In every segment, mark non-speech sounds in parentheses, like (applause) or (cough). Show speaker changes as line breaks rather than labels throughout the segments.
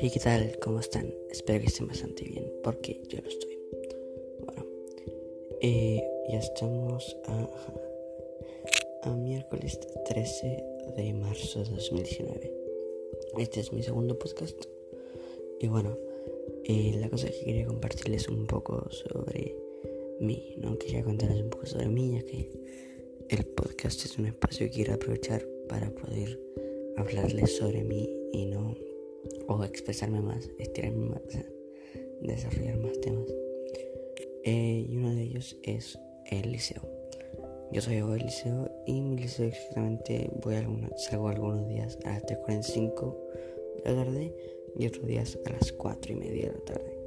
Hey, ¿qué tal? ¿Cómo están? Espero que estén bastante bien, porque yo lo estoy. Bueno, eh, ya estamos a, miércoles 13 de marzo de 2019. Este es mi segundo podcast. Y bueno, eh, la cosa que quería compartirles un poco sobre mí, ¿no? Quería contarles un poco sobre mí, ya que el podcast es un espacio que quiero aprovechar para poder hablarles sobre mí y no o expresarme más, estirarme más, desarrollar más temas. Eh, y uno de ellos es el liceo. Yo soy del liceo y mi liceo exactamente voy a salgo algunos días a las 3.45 de la tarde y otros días a las 4 y media de la tarde.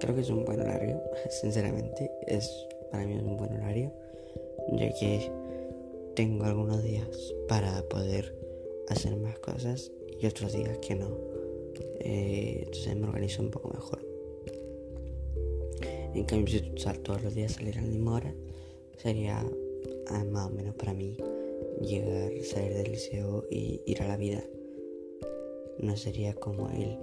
Creo que es un buen horario, (laughs) sinceramente, es para mí es un buen horario, ya que tengo algunos días para poder hacer más cosas y otros días que no. Eh, entonces me organizo un poco mejor. En cambio, si todos los días salir a la misma hora, sería ah, más o menos para mí llegar, salir del liceo y ir a la vida. No sería como el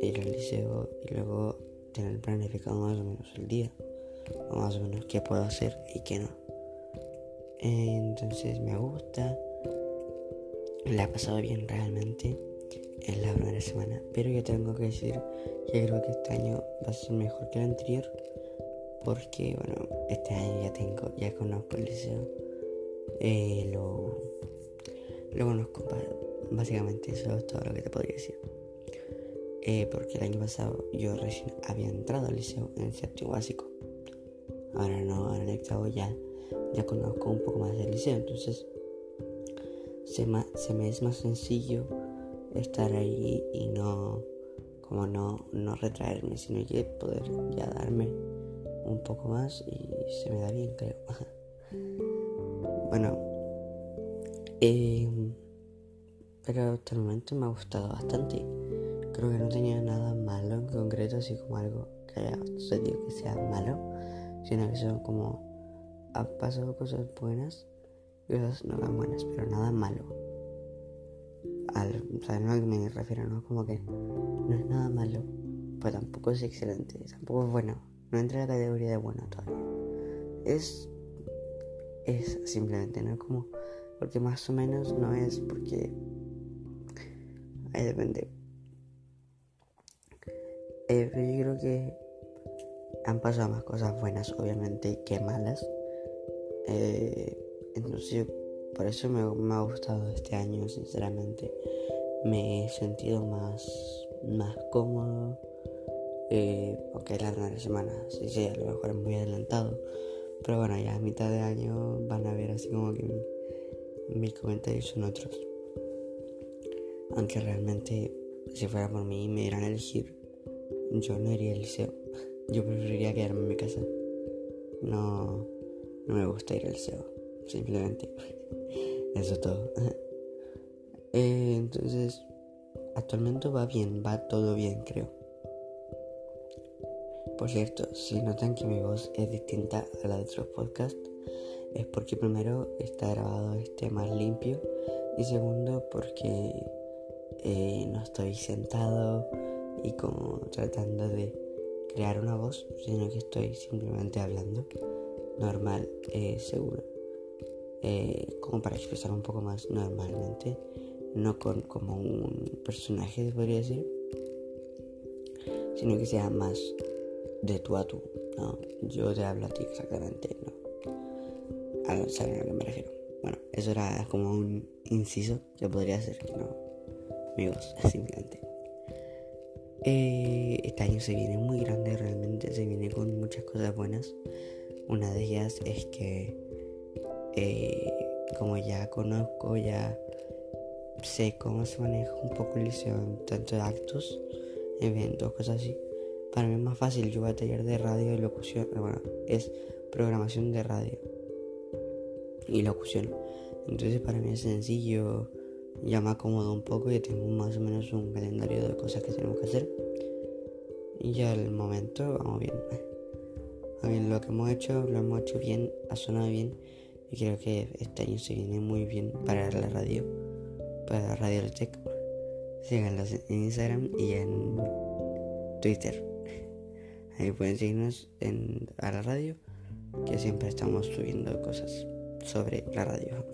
ir al liceo y luego tener planificado más o menos el día, o más o menos qué puedo hacer y qué no. Entonces me gusta, la he pasado bien realmente en la primera semana, pero yo tengo que decir que creo que este año va a ser mejor que el anterior, porque bueno, este año ya tengo, ya conozco el liceo, eh, lo, lo conozco básicamente eso es todo lo que te podría decir. Eh, porque el año pasado yo recién había entrado al liceo en el séptimo básico. Ahora no, ahora en el octavo ya, ya conozco un poco más del liceo, entonces se, me es más sencillo estar ahí y no como no, no retraerme, sino que poder ya darme un poco más y se me da bien, creo. (laughs) bueno, em, pero hasta el momento me ha gustado bastante. Creo que no tenía nada malo en concreto, así como algo que haya sucedido que sea malo, sino que son como han pasado cosas buenas cosas no tan buenas, pero nada malo. Al, o sea, no me refiero, ¿no? Como que no es nada malo, pues tampoco es excelente, tampoco es bueno. No entra en la categoría de bueno todavía. Es. Es simplemente, ¿no? Como. Porque más o menos no es porque. Ahí depende. Eh, pero yo creo que han pasado más cosas buenas, obviamente, que malas. Eh, entonces, por eso me, ha gustado este año, sinceramente. Me he sentido más, más cómodo. Eh, ok, la primera semana, sí, sí, a lo mejor es muy adelantado. Pero bueno, ya a mitad de año van a ver así como que mis comentarios son otros. Aunque realmente, si fuera por mí me dieran a elegir, yo no iría al liceo. Yo preferiría quedarme en mi casa. No, no me gusta ir al liceo simplemente. Eso es todo. Eh, entonces, actualmente va bien, va todo bien, creo. Por cierto, si notan que mi voz es distinta a la de otros podcasts, es porque primero está grabado este más limpio y segundo porque eh, no estoy sentado y como tratando de crear una voz, sino que estoy simplemente hablando normal, eh, seguro. Eh, como para expresar un poco más normalmente, no con, como un personaje, podría decir, sino que sea más de tú a tú, ¿no? Yo te hablo a ti exactamente, ¿no? A, ¿Saben a que me refiero? Bueno, eso era como un inciso que podría ser, ¿no? Amigos, (laughs) simplemente. Eh, este año se viene muy grande, realmente se viene con muchas cosas buenas. Una de ellas es que eh, como ya conozco, ya sé cómo se maneja un poco el liceo tanto de actos, eventos, cosas así. Para mí es más fácil, yo voy a taller de radio y locución, eh, bueno, es programación de radio y locución. Entonces para mí es sencillo, ya me acomodo un poco y tengo más o menos un calendario de cosas que tenemos que hacer. Y al momento vamos bien. lo que hemos hecho, lo hemos hecho bien, ha sonado bien creo que este año se viene muy bien para la radio, para Radio Tech. síganlos en Instagram y en Twitter. Ahí pueden seguirnos en, a la radio, que siempre estamos subiendo cosas sobre la radio.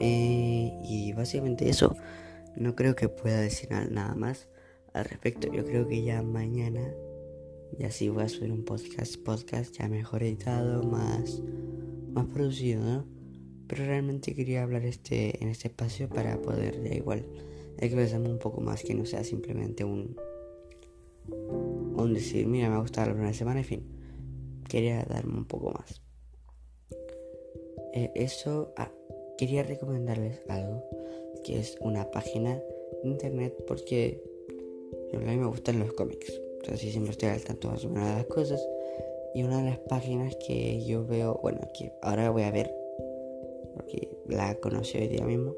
Eh, y básicamente eso. No creo que pueda decir nada más al respecto. Yo creo que ya mañana ya sí voy a subir un podcast, podcast ya mejor editado, más, más producido, ¿no? Pero realmente quería hablar este, en este espacio para poder ya igual expresarme un poco más, que no sea simplemente un, un decir, mira, me ha gustado la primera semana, en fin. Quería darme un poco más. Eh, eso, ah, quería recomendarles algo, que es una página de internet, porque a mí me gustan los cómics. Entonces siempre estoy al tanto de una de las cosas. Y una de las páginas que yo veo, bueno, que ahora voy a ver, porque la conocí hoy día mismo,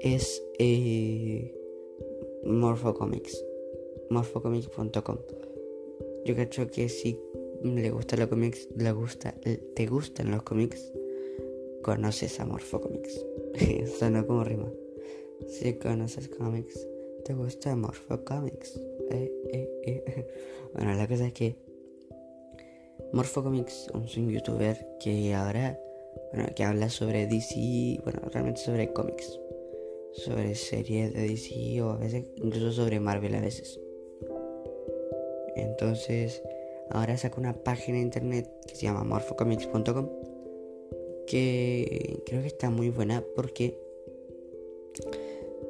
es eh, Morphocomics. Morphocomics.com. Yo creo que si le gusta los cómics, le gusta, te gustan los cómics, conoces a Morphocomics. (laughs) no como rima. Si conoces cómics, te gusta Morphocomics. Eh, eh, eh. (laughs) Bueno, la cosa es que Morphocomics un youtuber que ahora, bueno, que habla sobre DC, bueno, realmente sobre cómics, sobre series de DC o a veces incluso sobre Marvel a veces. Entonces, ahora saca una página de internet que se llama morphocomics.com que creo que está muy buena porque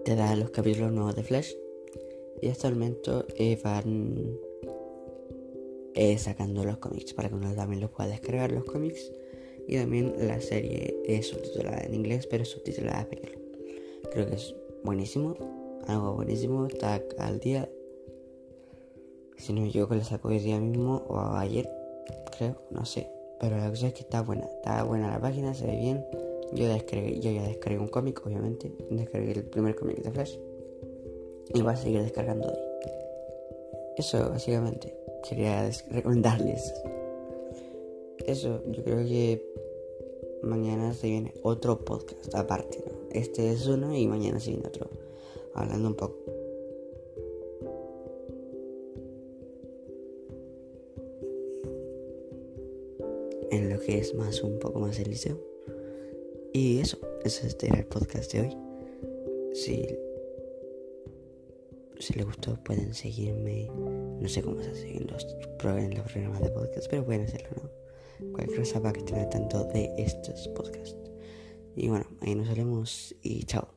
te da los capítulos nuevos de Flash y hasta el momento eh, van eh, sacando los cómics para que uno también los pueda descargar los cómics. Y también la serie es subtitulada en inglés, pero subtitulada en español. Creo que es buenísimo, algo buenísimo, está al día. Si no me equivoco, lo saco hoy día mismo o ayer, creo, no sé. Pero la cosa es que está buena, está buena la página, se ve bien. Yo, descargué, yo ya descargué un cómic, obviamente. Descargué el primer cómic de Flash y voy a seguir descargando hoy. Eso básicamente quería recomendarles. Eso, yo creo que mañana se viene otro podcast aparte, ¿no? Este es uno y mañana se viene otro. Hablando un poco. En lo que es más un poco más el liceo. Y eso, eso este era el podcast de hoy. Si si les gustó pueden seguirme, no sé cómo se hacen los, en los programas de podcast, pero pueden hacerlo, ¿no? Cualquier cosa que estén al tanto de estos podcasts. Y bueno, ahí nos vemos y chao.